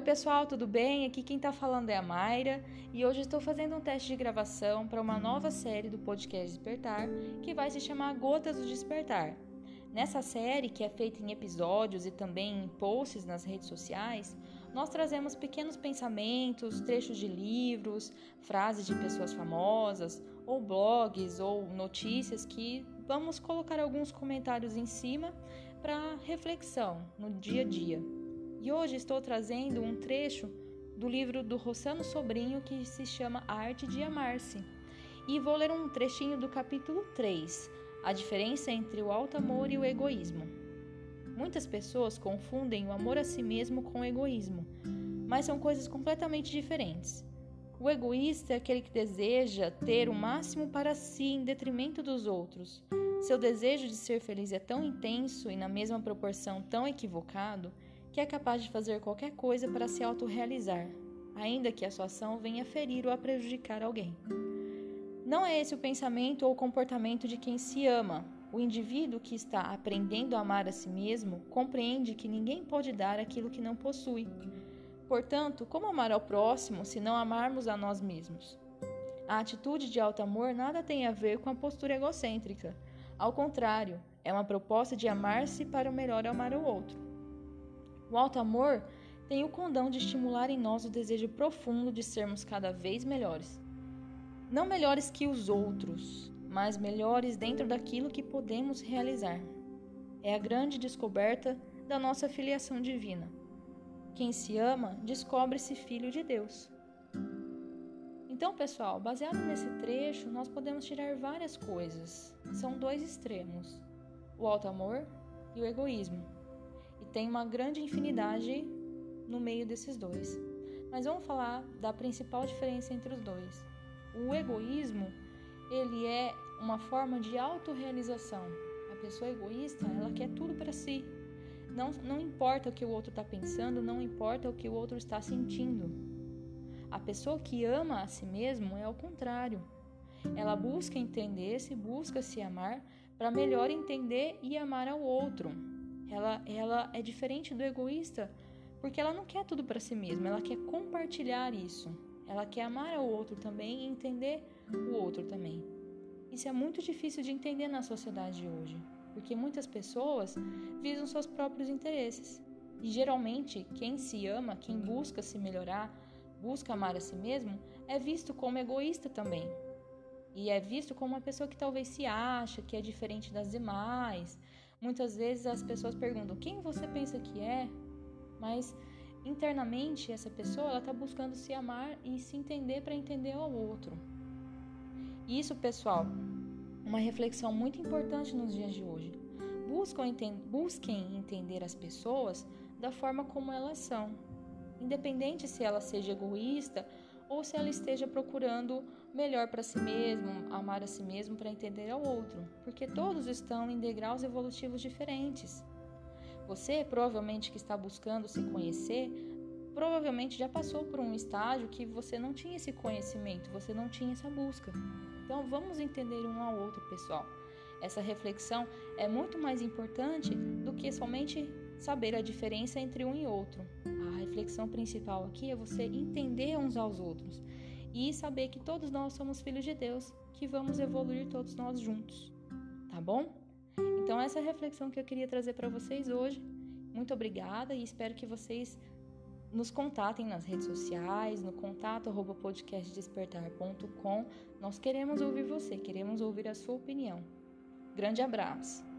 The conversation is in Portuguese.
Oi, pessoal, tudo bem? Aqui quem tá falando é a Mayra e hoje estou fazendo um teste de gravação para uma nova série do podcast Despertar que vai se chamar Gotas do Despertar. Nessa série, que é feita em episódios e também em posts nas redes sociais, nós trazemos pequenos pensamentos, trechos de livros, frases de pessoas famosas, ou blogs ou notícias que vamos colocar alguns comentários em cima para reflexão no dia a dia. E hoje estou trazendo um trecho do livro do Rossano Sobrinho que se chama A Arte de Amar-se. E vou ler um trechinho do capítulo 3, A diferença entre o alto amor e o egoísmo. Muitas pessoas confundem o amor a si mesmo com o egoísmo, mas são coisas completamente diferentes. O egoísta é aquele que deseja ter o máximo para si em detrimento dos outros. Seu desejo de ser feliz é tão intenso e na mesma proporção tão equivocado que é capaz de fazer qualquer coisa para se autorrealizar, ainda que a sua ação venha ferir ou a prejudicar alguém. Não é esse o pensamento ou comportamento de quem se ama. O indivíduo que está aprendendo a amar a si mesmo compreende que ninguém pode dar aquilo que não possui. Portanto, como amar ao próximo se não amarmos a nós mesmos? A atitude de alto amor nada tem a ver com a postura egocêntrica. Ao contrário, é uma proposta de amar-se para o melhor amar o outro. O alto amor tem o condão de estimular em nós o desejo profundo de sermos cada vez melhores. Não melhores que os outros, mas melhores dentro daquilo que podemos realizar. É a grande descoberta da nossa filiação divina. Quem se ama descobre-se filho de Deus. Então, pessoal, baseado nesse trecho, nós podemos tirar várias coisas. São dois extremos: o alto amor e o egoísmo e tem uma grande infinidade no meio desses dois. Mas vamos falar da principal diferença entre os dois. O egoísmo, ele é uma forma de autorrealização. A pessoa egoísta, ela quer tudo para si. Não, não importa o que o outro está pensando, não importa o que o outro está sentindo. A pessoa que ama a si mesmo é o contrário. Ela busca entender-se, busca se amar para melhor entender e amar ao outro. Ela, ela é diferente do egoísta porque ela não quer tudo para si mesma, ela quer compartilhar isso. Ela quer amar ao outro também e entender o outro também. Isso é muito difícil de entender na sociedade de hoje, porque muitas pessoas visam seus próprios interesses. E geralmente, quem se ama, quem busca se melhorar, busca amar a si mesmo, é visto como egoísta também. E é visto como uma pessoa que talvez se acha que é diferente das demais, Muitas vezes as pessoas perguntam quem você pensa que é, mas internamente essa pessoa ela está buscando se amar e se entender para entender ao outro. Isso, pessoal, uma reflexão muito importante nos dias de hoje. Busquem entender as pessoas da forma como elas são, independente se ela seja egoísta ou se ela esteja procurando melhor para si mesmo, amar a si mesmo para entender ao outro, porque todos estão em degraus evolutivos diferentes. Você, provavelmente que está buscando se conhecer, provavelmente já passou por um estágio que você não tinha esse conhecimento, você não tinha essa busca. Então vamos entender um ao outro, pessoal. Essa reflexão é muito mais importante do que somente saber a diferença entre um e outro reflexão principal aqui é você entender uns aos outros e saber que todos nós somos filhos de Deus, que vamos evoluir todos nós juntos. Tá bom? Então essa é a reflexão que eu queria trazer para vocês hoje. Muito obrigada e espero que vocês nos contatem nas redes sociais, no contato podcastdespertar.com. Nós queremos ouvir você, queremos ouvir a sua opinião. Grande abraço!